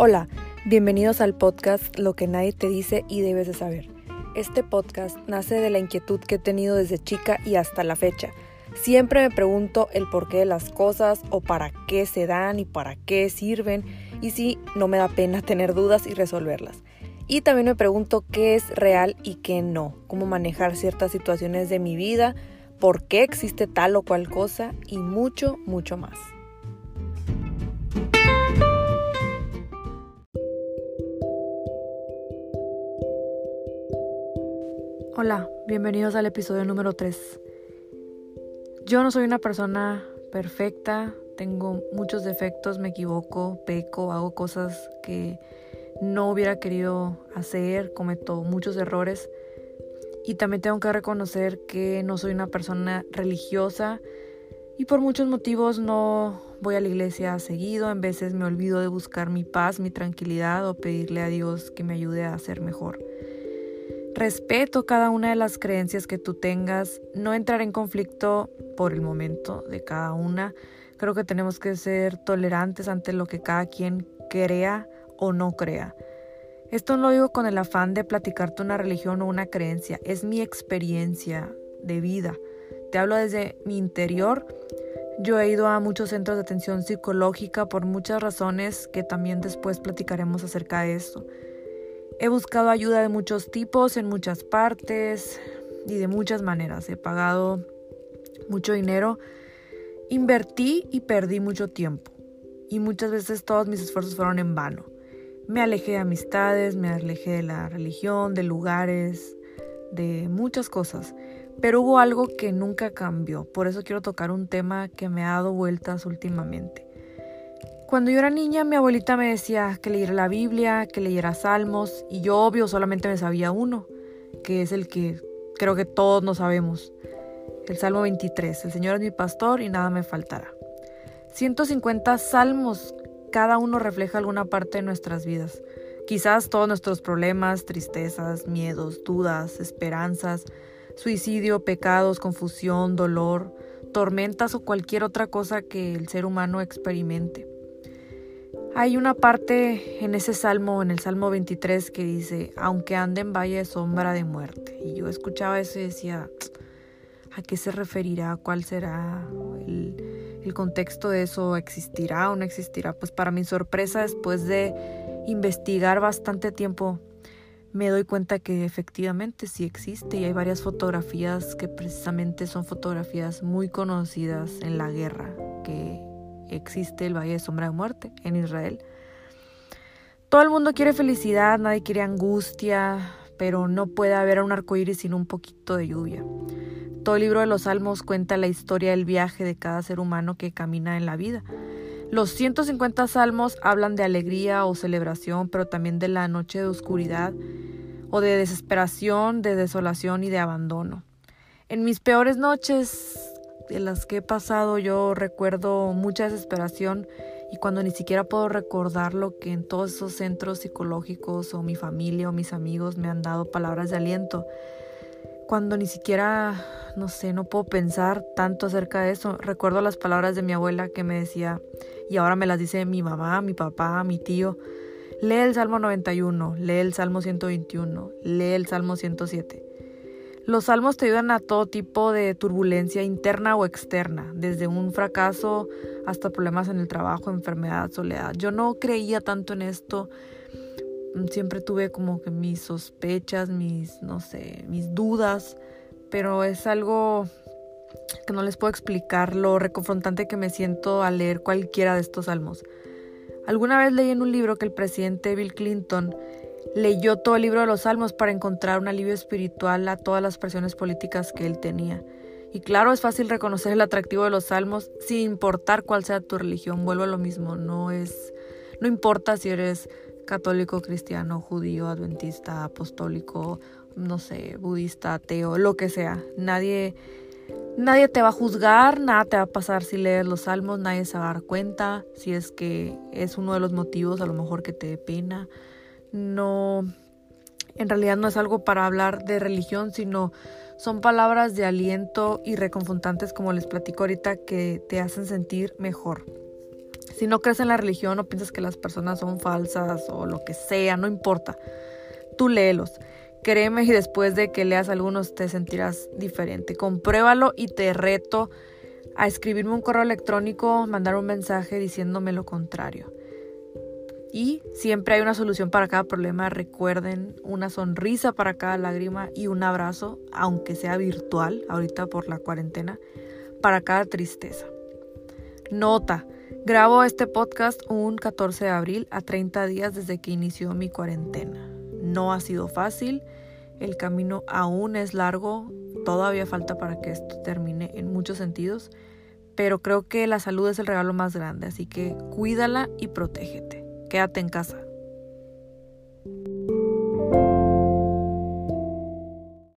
Hola, bienvenidos al podcast Lo que nadie te dice y debes de saber. Este podcast nace de la inquietud que he tenido desde chica y hasta la fecha. Siempre me pregunto el porqué de las cosas o para qué se dan y para qué sirven y si no me da pena tener dudas y resolverlas. Y también me pregunto qué es real y qué no, cómo manejar ciertas situaciones de mi vida, por qué existe tal o cual cosa y mucho, mucho más. Hola, bienvenidos al episodio número 3. Yo no soy una persona perfecta, tengo muchos defectos, me equivoco, peco, hago cosas que no hubiera querido hacer, cometo muchos errores y también tengo que reconocer que no soy una persona religiosa y por muchos motivos no voy a la iglesia seguido, en veces me olvido de buscar mi paz, mi tranquilidad o pedirle a Dios que me ayude a ser mejor. Respeto cada una de las creencias que tú tengas, no entrar en conflicto por el momento de cada una. Creo que tenemos que ser tolerantes ante lo que cada quien crea o no crea. Esto no lo digo con el afán de platicarte una religión o una creencia, es mi experiencia de vida. Te hablo desde mi interior. Yo he ido a muchos centros de atención psicológica por muchas razones que también después platicaremos acerca de esto. He buscado ayuda de muchos tipos en muchas partes y de muchas maneras. He pagado mucho dinero, invertí y perdí mucho tiempo. Y muchas veces todos mis esfuerzos fueron en vano. Me alejé de amistades, me alejé de la religión, de lugares, de muchas cosas. Pero hubo algo que nunca cambió. Por eso quiero tocar un tema que me ha dado vueltas últimamente. Cuando yo era niña, mi abuelita me decía que leyera la Biblia, que leyera Salmos, y yo obvio solamente me sabía uno, que es el que creo que todos no sabemos. El Salmo 23, el Señor es mi pastor y nada me faltará. 150 salmos, cada uno refleja alguna parte de nuestras vidas. Quizás todos nuestros problemas, tristezas, miedos, dudas, esperanzas, suicidio, pecados, confusión, dolor, tormentas o cualquier otra cosa que el ser humano experimente. Hay una parte en ese salmo, en el Salmo 23, que dice, aunque ande en valle sombra de muerte. Y yo escuchaba eso y decía, ¿a qué se referirá? ¿Cuál será el, el contexto de eso? ¿Existirá o no existirá? Pues para mi sorpresa, después de investigar bastante tiempo, me doy cuenta que efectivamente sí existe y hay varias fotografías que precisamente son fotografías muy conocidas en la guerra, que existe el Valle de Sombra de Muerte en Israel. Todo el mundo quiere felicidad, nadie quiere angustia, pero no puede haber un arcoíris sin un poquito de lluvia. Todo el libro de los Salmos cuenta la historia del viaje de cada ser humano que camina en la vida. Los 150 salmos hablan de alegría o celebración, pero también de la noche de oscuridad o de desesperación, de desolación y de abandono. En mis peores noches de las que he pasado yo recuerdo mucha desesperación y cuando ni siquiera puedo recordar lo que en todos esos centros psicológicos o mi familia o mis amigos me han dado palabras de aliento. Cuando ni siquiera, no sé, no puedo pensar tanto acerca de eso. Recuerdo las palabras de mi abuela que me decía, y ahora me las dice mi mamá, mi papá, mi tío. Lee el Salmo 91, lee el Salmo 121, lee el Salmo 107. Los salmos te ayudan a todo tipo de turbulencia interna o externa, desde un fracaso hasta problemas en el trabajo, enfermedad, soledad. Yo no creía tanto en esto. Siempre tuve como que mis sospechas, mis, no sé, mis dudas, pero es algo que no les puedo explicar lo reconfrontante que me siento al leer cualquiera de estos salmos. Alguna vez leí en un libro que el presidente Bill Clinton leyó todo el libro de los Salmos para encontrar un alivio espiritual a todas las presiones políticas que él tenía. Y claro, es fácil reconocer el atractivo de los Salmos sin importar cuál sea tu religión. Vuelvo a lo mismo, no es no importa si eres católico, cristiano, judío, adventista, apostólico, no sé, budista, ateo, lo que sea. Nadie nadie te va a juzgar, nada te va a pasar si lees los salmos, nadie se va a dar cuenta si es que es uno de los motivos a lo mejor que te dé pena no, en realidad no es algo para hablar de religión, sino son palabras de aliento y reconfortantes, como les platico ahorita, que te hacen sentir mejor. Si no crees en la religión o piensas que las personas son falsas o lo que sea, no importa. Tú léelos. Créeme y después de que leas algunos te sentirás diferente. Compruébalo y te reto a escribirme un correo electrónico, mandar un mensaje diciéndome lo contrario. Y siempre hay una solución para cada problema. Recuerden una sonrisa para cada lágrima y un abrazo, aunque sea virtual, ahorita por la cuarentena, para cada tristeza. Nota, grabo este podcast un 14 de abril a 30 días desde que inició mi cuarentena. No ha sido fácil, el camino aún es largo, todavía falta para que esto termine en muchos sentidos, pero creo que la salud es el regalo más grande, así que cuídala y protégete. Quédate en casa.